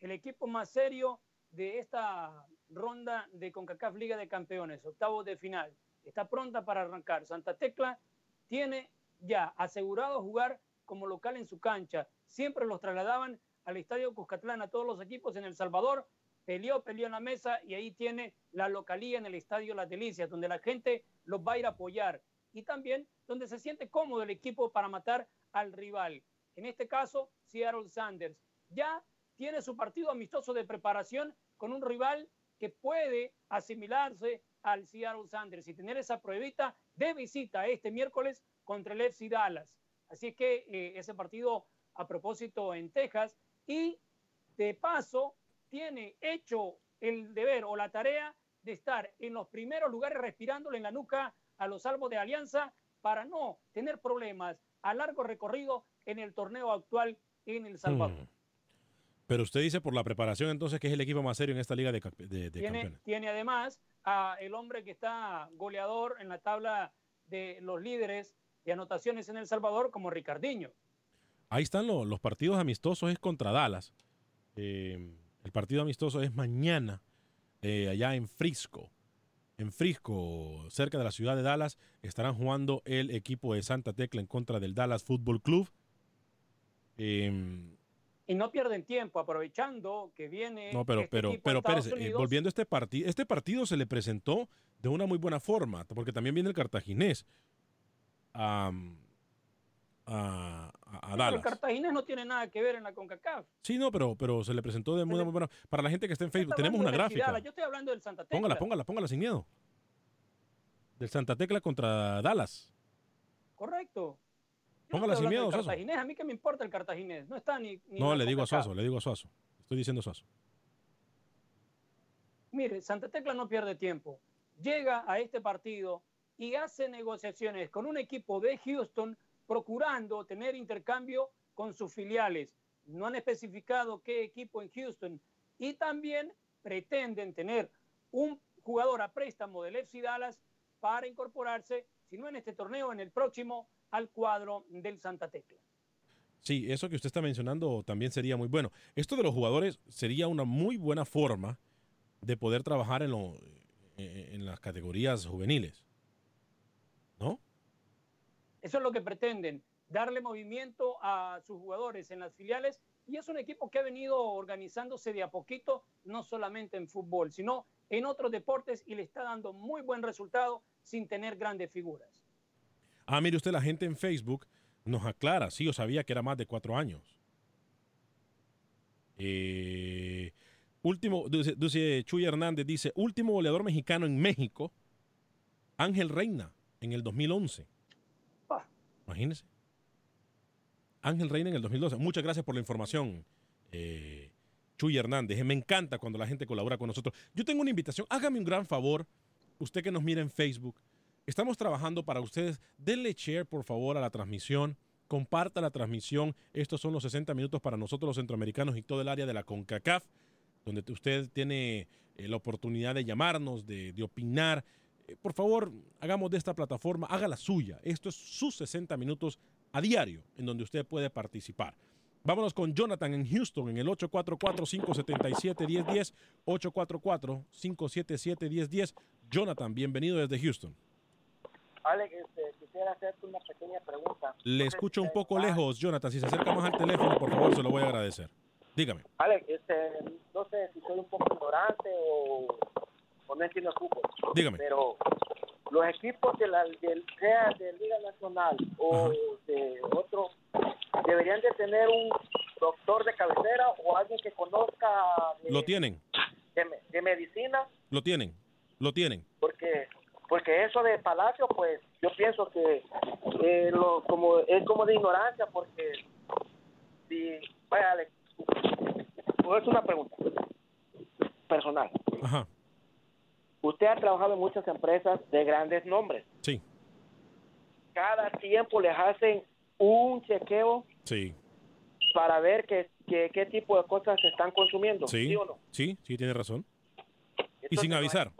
el equipo más serio de esta ronda de CONCACAF Liga de Campeones, octavos de final. Está pronta para arrancar. Santa Tecla tiene ya asegurado jugar como local en su cancha. Siempre los trasladaban al Estadio Cuscatlán a todos los equipos en El Salvador. Peleó, peleó en la mesa y ahí tiene la localía en el Estadio Las Delicias, donde la gente los va a ir a apoyar. Y también donde se siente cómodo el equipo para matar al rival. En este caso, Seattle Sanders. Ya tiene su partido amistoso de preparación con un rival que puede asimilarse al Seattle Sanders y tener esa pruebita de visita este miércoles contra el FC Dallas. Así que eh, ese partido a propósito en Texas y de paso tiene hecho el deber o la tarea de estar en los primeros lugares respirándole en la nuca a los salvos de Alianza para no tener problemas a largo recorrido en el torneo actual en El Salvador. Hmm. Pero usted dice por la preparación entonces que es el equipo más serio en esta liga de, de- de tiene, campeones. tiene además a el hombre que está goleador en la tabla de los líderes de anotaciones en El Salvador como Ricardinho. Ahí están lo- los partidos amistosos, es contra Dallas. Eh, el partido amistoso es mañana, eh, allá en Frisco. En Frisco, cerca de la ciudad de Dallas, estarán jugando el equipo de Santa Tecla en contra del Dallas Football Club. Eh, Y no pierden tiempo aprovechando que viene no, pero, este pero, pero, eh, volviendo a este partido, este partido se le presentó de una muy buena forma, porque también viene el cartaginés a, a, a- a Pero Dallas. el Cartaginés no tiene nada que ver en la CONCACAF. Sí, no, pero, pero se le presentó de muy, muy buena Para la gente que está en Facebook, tenemos una gráfica. Yo estoy hablando del Santa Tecla. Póngala, póngala, póngala sin miedo. Del Santa Tecla contra Dallas. Correcto. Póngala sin miedo, Soso. A mí que me importa el Cartaginés. No está ni. No, le digo a. Suazo, le digo a Suazo. Estoy diciendo Suazo. Mire, Santa Tecla no pierde tiempo. Llega a este partido y hace negociaciones con un equipo de Houston procurando tener intercambio con sus filiales. No han especificado qué equipo en Houston y también pretenden tener un jugador a préstamo del FC Dallas para incorporarse, si no en este torneo, en el próximo, al cuadro del Santa Tecla. Sí, eso que usted está mencionando también sería muy bueno. Esto de los jugadores sería una muy buena forma de poder trabajar en, lo, eh, en las categorías juveniles. ¿No? Eso es lo que pretenden, darle movimiento a sus jugadores en las filiales y es un equipo que ha venido organizándose de a poquito, no solamente en fútbol, sino en otros deportes y le está dando muy buen resultado sin tener grandes figuras. Ah, mire usted, la gente en Facebook nos aclara, sí, yo sabía que era más de cuatro años. Eh, último, dice, Chuy Hernández, dice, último goleador mexicano en México, Ángel Reina, en el 2011. Ah. Imagínese. Ángel Reina en el 2012. Muchas gracias por la información, eh, Chuy Hernández. Me encanta cuando la gente colabora con nosotros. Yo tengo una invitación. Hágame un gran favor, usted que nos mira en Facebook. Estamos trabajando para ustedes. Denle share, por favor, a la transmisión. Comparta la transmisión. Estos son los 60 minutos para nosotros los centroamericanos y todo el área de la CONCACAF, donde usted tiene eh, la oportunidad de llamarnos, de, opinar. Eh, por favor, hagamos de esta plataforma, haga la suya. Esto es sus 60 minutos a diario en donde usted puede participar. Vámonos con Jonathan en Houston en el 844-577-1010. 844-577-1010. Jonathan, bienvenido desde Houston. Alex, este, quisiera hacerte una pequeña pregunta. Le escucho un poco lejos, Jonathan. Si se acerca más al teléfono, por favor, se lo voy a agradecer. Dígame. Alex, este, no sé si soy un poco ignorante o, no entiendo fútbol. Dígame. Pero los equipos de la sea de Liga Nacional o de otro deberían de tener un doctor de cabecera o alguien que conozca lo tienen de, medicina lo tienen lo tienen porque porque eso de Palacio pues yo pienso que eh, lo, como es como de ignorancia porque si vaya es una pregunta personal Ajá Usted ha trabajado en muchas empresas de grandes nombres. Sí. Cada tiempo les hacen un chequeo. Sí. Para ver qué, qué, tipo de cosas se están consumiendo. Sí. ¿Sí o no? Sí, sí, tiene razón. Y sin avisar.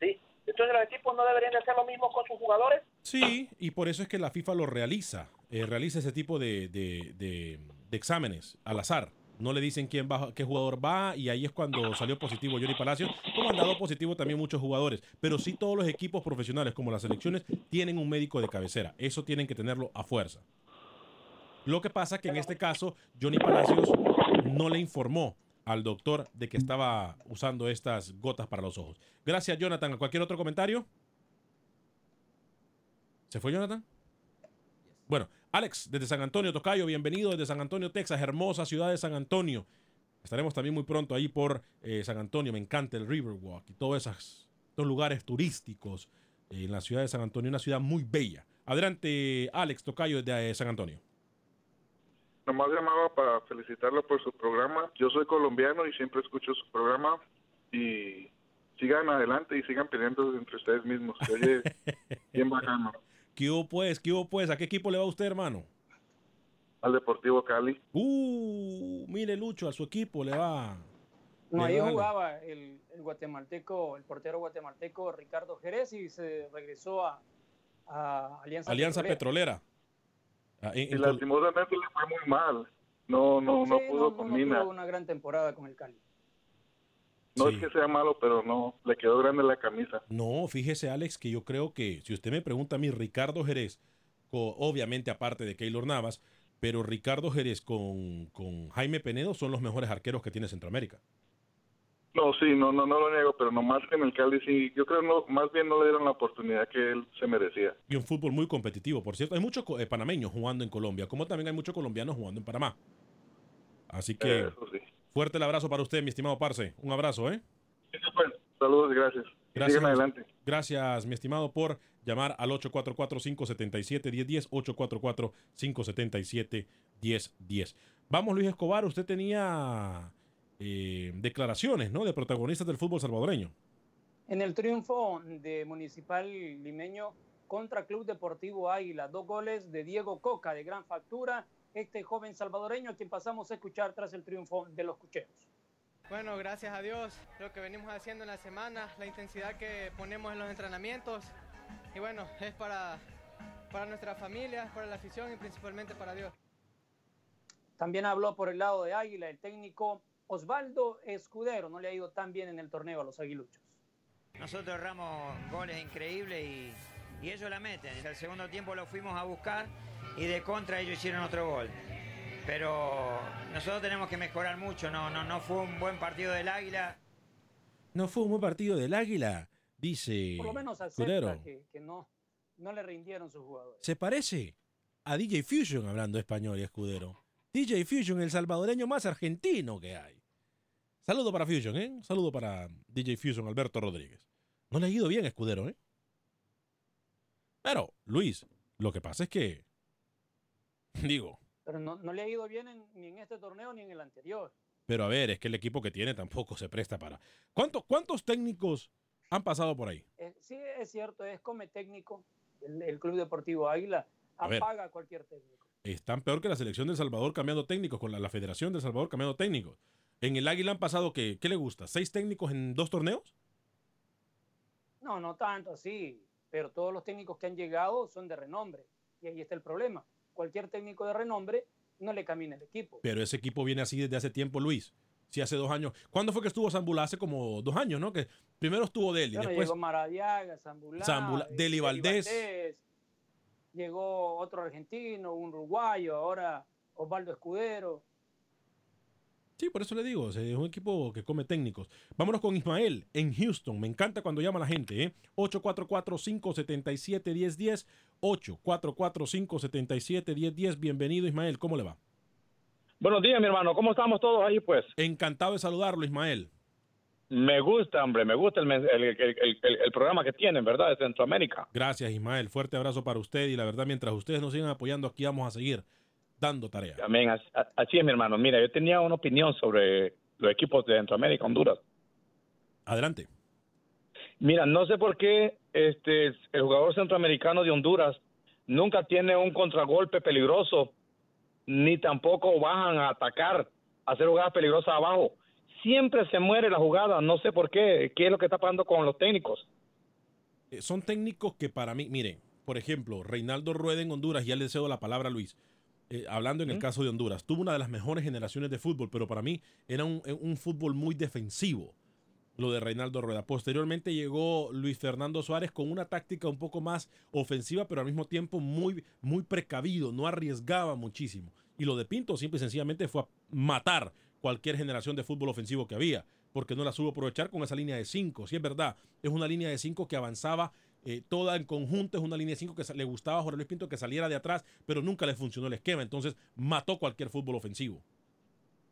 sí. Entonces los equipos no deberían hacer lo mismo con sus jugadores. Sí, y por eso es que la FIFA lo realiza. Eh, realiza ese tipo de, de, de, de exámenes al azar no le dicen quién va, qué jugador va y ahí es cuando salió positivo Johnny Palacios, como han dado positivo también muchos jugadores, pero sí todos los equipos profesionales como las selecciones tienen un médico de cabecera, eso tienen que tenerlo a fuerza. Lo que pasa que en este caso Johnny Palacios no le informó al doctor de que estaba usando estas gotas para los ojos. Gracias Jonathan, ¿cualquier otro comentario? ¿Se fue Jonathan? Bueno, Alex, desde San Antonio, Tocayo, bienvenido desde San Antonio, Texas, hermosa ciudad de San Antonio. Estaremos también muy pronto ahí por eh, San Antonio, me encanta el Riverwalk y todos esos, lugares turísticos eh, en la ciudad de San Antonio, una ciudad muy bella. Adelante, Alex Tocayo desde eh, San Antonio. Nomás llamaba para felicitarlo por su programa. Yo soy colombiano y siempre escucho su programa y sigan adelante y sigan peleando entre ustedes mismos. oye bien bacano. ¿Qué hubo pues? ¿Qué hubo pues? ¿A qué equipo le va usted, hermano? Al Deportivo Cali. Uh, mire Lucho, a su equipo le va. No, ahí jugaba el, guatemalteco, el portero guatemalteco Ricardo Jerez y se regresó a, Alianza, Alianza Petrolera. Ah, y lastimosamente le fue muy mal. No, no, no pudo no, con no, una gran temporada con el Cali. No es que sea malo, pero no, le quedó grande la camisa. No, fíjese Alex, que yo creo que si usted me pregunta a mí, Ricardo Jerez, obviamente aparte de Keylor Navas, pero Ricardo Jerez con, Jaime Penedo son los mejores arqueros que tiene Centroamérica. No, sí, no, no, no lo niego, pero nomás que en el Cali sí, yo creo no, más bien no le dieron la oportunidad que él se merecía. Y un fútbol muy competitivo, por cierto. Hay muchos eh, panameños jugando en Colombia, como también hay muchos colombianos jugando en Panamá. Así que sí. Fuerte el abrazo para usted, mi estimado Parce. Un abrazo, ¿eh? Saludos y gracias. Gracias. adelante. Gracias, mi estimado, por llamar al 844-577-1010, 844-577-1010. Vamos, Luis Escobar, usted tenía eh, declaraciones ¿no? de protagonistas del fútbol salvadoreño. En el triunfo de Municipal Limeño contra Club Deportivo Águila, dos goles de Diego Coca de gran factura, este joven salvadoreño a quien pasamos a escuchar tras el triunfo de los Cucheros. Bueno, gracias a Dios, lo que venimos haciendo en la semana, la intensidad que ponemos en los entrenamientos y bueno, es para, para nuestra familia, para la afición y principalmente para Dios. También habló por el lado de Águila el técnico Osvaldo Escudero, no le ha ido tan bien en el torneo a los aguiluchos. Nosotros erramos goles increíbles y, y ellos la meten. En el segundo tiempo lo fuimos a buscar y de contra ellos hicieron otro gol. Pero nosotros tenemos que mejorar mucho, no, no, no fue un buen partido del Águila. No fue un buen partido del Águila, dice Por lo menos Escudero. acepta que, que no, no le rindieron sus jugadores. Se parece a DJ Fusion hablando español y Escudero. DJ Fusion, el salvadoreño más argentino que hay. Saludo para Fusion, ¿eh? Saludo para DJ Fusion, Alberto Rodríguez. No le ha ido bien, Escudero, ¿eh? Pero, Luis, lo que pasa es que. Digo, Pero no, no le ha ido bien en- ni en este torneo ni en el anterior. pero a ver, es que el equipo que tiene tampoco se presta para. ¿Cuántos, cuántos técnicos han pasado por ahí? Eh, sí, es cierto, es come técnico. El, el Club Deportivo Águila apaga cualquier técnico. Están peor que la selección del Salvador cambiando técnicos, con la, la Federación del Salvador cambiando técnicos. En el Águila han pasado, que, ¿qué le gusta? ¿Seis técnicos en dos torneos? No, no tanto así, pero todos los técnicos que han llegado son de renombre. Y ahí está el problema. Cualquier técnico de renombre no le camina el equipo. Pero ese equipo viene así desde hace tiempo, Luis. Sí, hace dos años. ¿Cuándo fue que estuvo Zambulá? Hace como dos años, ¿no? Que primero estuvo Deli, Bueno, después llegó Maradiaga, Zambulá, Zambulá, Deli Valdés. Llegó otro argentino, un uruguayo, ahora Osvaldo Escudero. Sí, por eso le digo, es un equipo que come técnicos. Vámonos con Ismael en Houston. Me encanta cuando llama la gente, ¿eh? 844-577-1010. 844-577-1010. Bienvenido, Ismael. ¿Cómo le va? Buenos días, mi hermano. ¿Cómo estamos todos ahí, pues? Encantado de saludarlo, Ismael. Me gusta, hombre, me gusta el, el- programa que tienen, ¿verdad? De Centroamérica. Gracias, Ismael. Fuerte abrazo para usted. Y la verdad, mientras ustedes nos sigan apoyando, aquí vamos a seguir dando tarea. Amén. Así es, mi hermano. Mira, yo tenía una opinión sobre los equipos de Centroamérica, Honduras. Adelante. Mira, no sé por qué este el jugador centroamericano de Honduras nunca tiene un contragolpe peligroso, ni tampoco bajan a atacar, a hacer jugadas peligrosas abajo. Siempre se muere la jugada, no sé por qué, qué es lo que está pasando con los técnicos. Eh, son técnicos que para mí, miren, por ejemplo, Reinaldo Rueda en Honduras, ya le cedo la palabra a Luis, eh, hablando en el caso de Honduras, tuvo una de las mejores generaciones de fútbol, pero para mí era un, eh, un fútbol muy defensivo, lo de Reinaldo Rueda. Posteriormente llegó Luis Fernando Suárez con una táctica un poco más ofensiva, pero al mismo tiempo muy, muy precavido, no arriesgaba muchísimo. Y lo de Pinto simple y sencillamente fue a matar cualquier generación de fútbol ofensivo que había, porque no la supo aprovechar con esa línea de cinco. Si es verdad, es una línea de cinco que avanzaba eh, toda en conjunto, es una línea de cinco que le gustaba a Jorge Luis Pinto que saliera de atrás, pero nunca le funcionó el esquema, entonces mató cualquier fútbol ofensivo.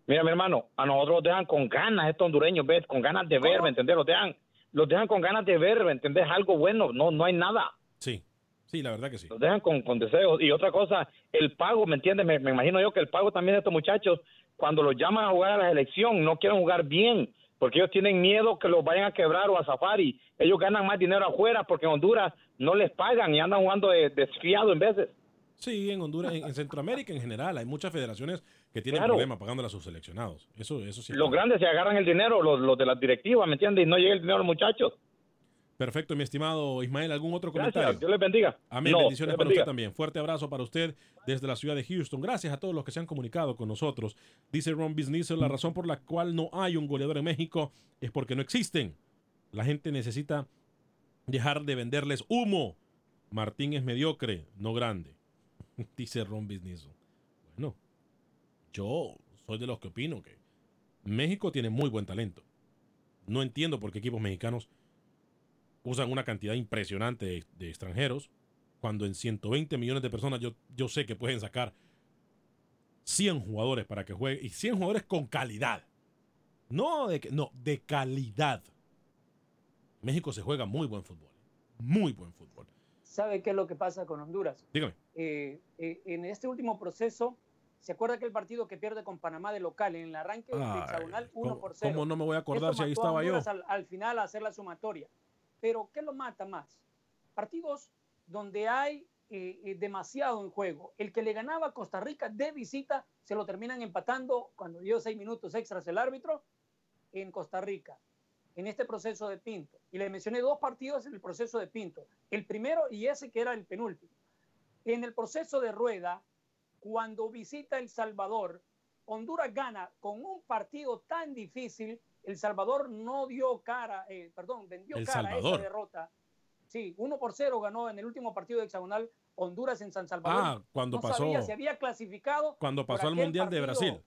Mira, mi hermano, a nosotros los dejan con ganas estos hondureños, ¿ves? Con ganas de ver, ¿me entendés? Los dejan, los dejan con ganas de ver, ¿me entendés? Algo bueno, no, no hay nada. Sí, sí, la verdad que sí. Los dejan con, con deseos. Y otra cosa, el pago, ¿me entiendes? Me, me imagino yo que el pago también de estos muchachos, cuando los llaman a jugar a la selección, no quieren jugar bien, porque ellos tienen miedo que los vayan a quebrar o a zafar y ellos ganan más dinero afuera porque en Honduras no les pagan y andan jugando de- desfiado en veces. Sí, en Honduras, en, en Centroamérica en general, hay muchas federaciones que tienen Claro. problemas pagando a sus seleccionados. Eso, eso sí. Los grandes se agarran el dinero, los, los de las directivas, ¿me entiendes? Y no llega el dinero a los muchachos. Perfecto, mi estimado Ismael. ¿Algún otro Gracias, comentario? Dios les bendiga. Amén. No, Bendiciones para bendiga. usted también. Fuerte abrazo para usted desde la ciudad de Houston. Gracias a todos los que se han comunicado con nosotros. Dice Ron Business, la razón por la cual no hay un goleador en México es porque no existen. La gente necesita dejar de venderles humo. Martín es mediocre, no grande. Dice Ron Business. Bueno, yo soy de los que opino que México tiene muy buen talento. No entiendo por qué equipos mexicanos usan una cantidad impresionante de, de extranjeros, cuando en 120 millones de personas yo, yo sé que pueden sacar 100 jugadores para que jueguen, y 100 jugadores con calidad. No de, no, de calidad. México se juega muy buen fútbol. Muy buen fútbol. ¿Sabe qué es lo que pasa con Honduras? Dígame. Eh, eh, en este último proceso ¿Se acuerda que el partido que pierde con Panamá de local en el arranque Ay, hexagonal 1 ¿cómo- por 0? cómo no me voy a acordar si ahí estaba yo? Al, al final a hacer la sumatoria. Pero ¿qué lo mata más? Partidos donde hay eh, eh, demasiado en juego. El que le ganaba a Costa Rica de visita se lo terminan empatando cuando dio seis minutos extras el árbitro en Costa Rica, en este proceso de Pinto. Y le mencioné dos partidos en el proceso de Pinto. El primero y ese que era el penúltimo. En el proceso de Rueda, cuando visita El Salvador, Honduras gana con un partido tan difícil. El Salvador no dio cara, eh, perdón, vendió El cara a esa derrota. Sí, 1 por 0 ganó en el último partido de hexagonal Honduras en San Salvador. Ah, cuando no pasó- sabía si había clasificado. Cuando pasó al Mundial de Brasil.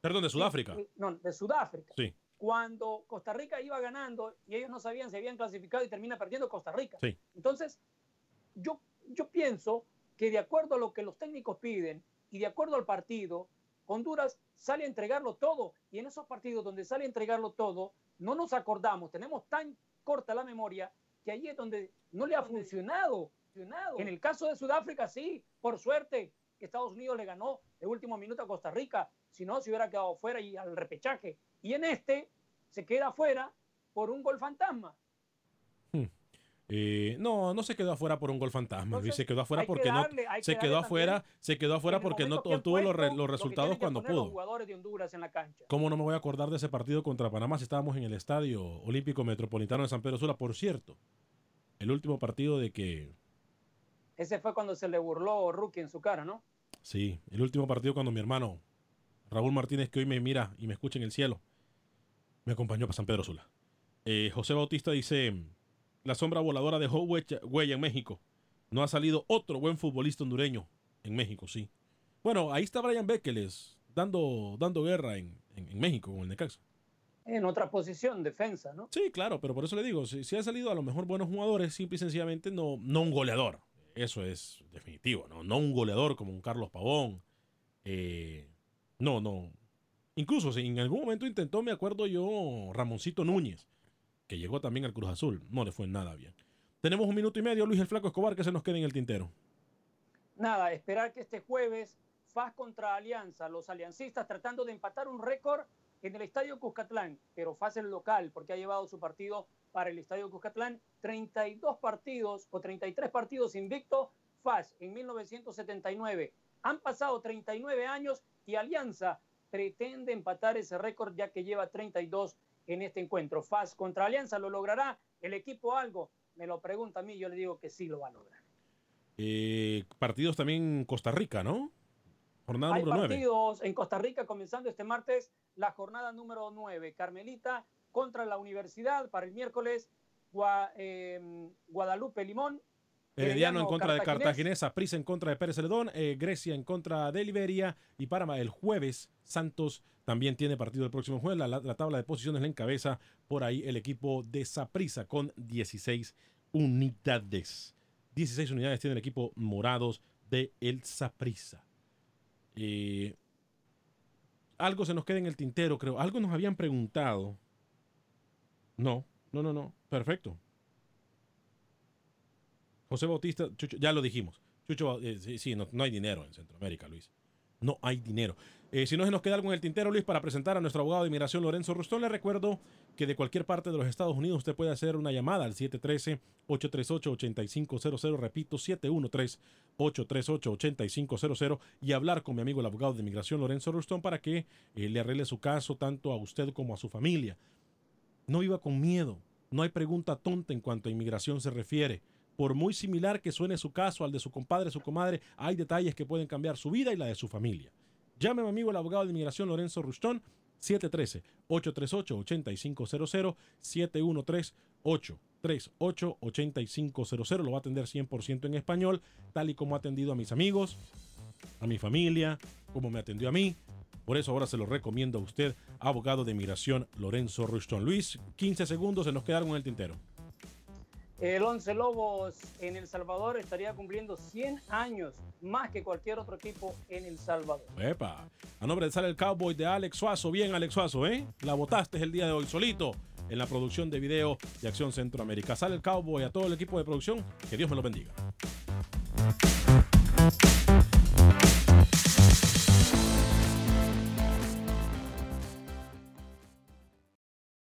Perdón, de Sudáfrica. No, de Sudáfrica. Sí, Cuando Costa Rica iba ganando y ellos no sabían si habían clasificado y termina perdiendo Costa Rica. sí. Entonces, yo, yo pienso que de acuerdo a lo que los técnicos piden y de acuerdo al partido, Honduras sale a entregarlo todo. Y en esos partidos donde sale a entregarlo todo, no nos acordamos, tenemos tan corta la memoria que ahí es donde no le ha funcionado. En el caso de Sudáfrica, sí, por suerte, que Estados Unidos le ganó de último minuto a Costa Rica, si no, se hubiera quedado fuera y al repechaje. Y en este se queda fuera por un gol fantasma. Eh, no, no se quedó afuera por un gol fantasma, Luis. Se quedó afuera que porque darle- no se que quedó afuera, se quedó afuera porque no obtuvo los, re- resultados cuando los pudo. jugadores de Honduras en la cancha. ¿Cómo no me voy a acordar de ese partido contra Panamá si estábamos en el Estadio Olímpico Metropolitano de San Pedro Sula? Por cierto, el último partido de que, Ese fue cuando se le burló Rookie en su cara, ¿no? sí, el último partido cuando mi hermano Raúl Martínez, que hoy me mira y me escucha en el cielo, me acompañó para San Pedro Sula. Eh, José Bautista dice, la sombra voladora dejó huella, en México. No ha salido otro buen futbolista hondureño en México, sí. Bueno, ahí está Brian Bekeles dando, dando guerra en, en- en México con el Necaxa. En otra posición, defensa, ¿no? Sí, claro, pero por eso le digo, si, si han salido a lo mejor buenos jugadores, simple y sencillamente no, no un goleador. Eso es definitivo, ¿no? No un goleador como un Carlos Pavón. Eh, no, no. Incluso si en algún momento intentó, me acuerdo yo, Ramoncito Núñez, que llegó también al Cruz Azul. No le fue nada bien. Tenemos un minuto y medio, Luis el Flaco Escobar, que se nos quede en el tintero. Nada, esperar que este jueves FAS contra Alianza, los aliancistas tratando de empatar un récord en el Estadio Cuscatlán, pero FAS el local porque ha llevado su partido para el Estadio Cuscatlán, 32 partidos o 33 partidos invicto FAS en 1979. Han pasado 39 años y Alianza pretende empatar ese récord ya que lleva 32 en este encuentro. FAS contra Alianza, ¿lo logrará el equipo algo? Me lo pregunta a mí, yo le digo que sí lo va a lograr. Eh, partidos también en Costa Rica, ¿no? Jornada Hay número 9. partidos en Costa Rica comenzando este martes, la jornada número 9. Carmelita contra la Universidad para el miércoles, Gua- eh, Guadalupe Limón. Herediano en Herediano contra de Cartaginés. Prisa en contra de Pérez Celedón, eh, Grecia en contra de Liberia y para el jueves Santos también tiene partido el próximo jueves. La tabla de posiciones la encabeza por ahí el equipo de Saprisa con 16 unidades. 16 unidades tiene el equipo morados de el Saprisa. Eh, algo se nos queda en el tintero, creo. Algo nos habían preguntado. No, no, no, no. Perfecto. José Bautista, Chucho, ya lo dijimos. Chucho, eh, sí, sí, no, no hay dinero en Centroamérica, Luis. No hay dinero. Eh, si no se nos queda algo en el tintero, Luis, para presentar a nuestro abogado de inmigración, Lorenzo Rustón, le recuerdo que de cualquier parte de los Estados Unidos usted puede hacer una llamada al 713-838-8500, repito, 713-838-8500 y hablar con mi amigo el abogado de inmigración, Lorenzo Rustón, para que eh, le arregle su caso tanto a usted como a su familia. No iba con miedo. No hay pregunta tonta en cuanto a inmigración se refiere. Por muy similar que suene su caso al de su compadre, su comadre, hay detalles que pueden cambiar su vida y la de su familia. Llame a mi amigo el abogado de inmigración Lorenzo Rustón, 713-838-8500, 713-838-8500. Lo va a atender 100% en español, tal y como ha atendido a mis amigos, a mi familia, como me atendió a mí. Por eso ahora se lo recomiendo a usted, abogado de inmigración Lorenzo Rustón. Luis, 15 segundos, se nos quedaron en el tintero. El Once Lobos en El Salvador estaría cumpliendo 100 años más que cualquier otro equipo en El Salvador. Epa, a nombre de Sale el Cowboy de Alex Suazo. Bien, Alex Suazo, ¿eh? La votaste el día de hoy solito en la producción de video de Acción Centroamérica. Sale el Cowboy a todo el equipo de producción. Que Dios me lo bendiga.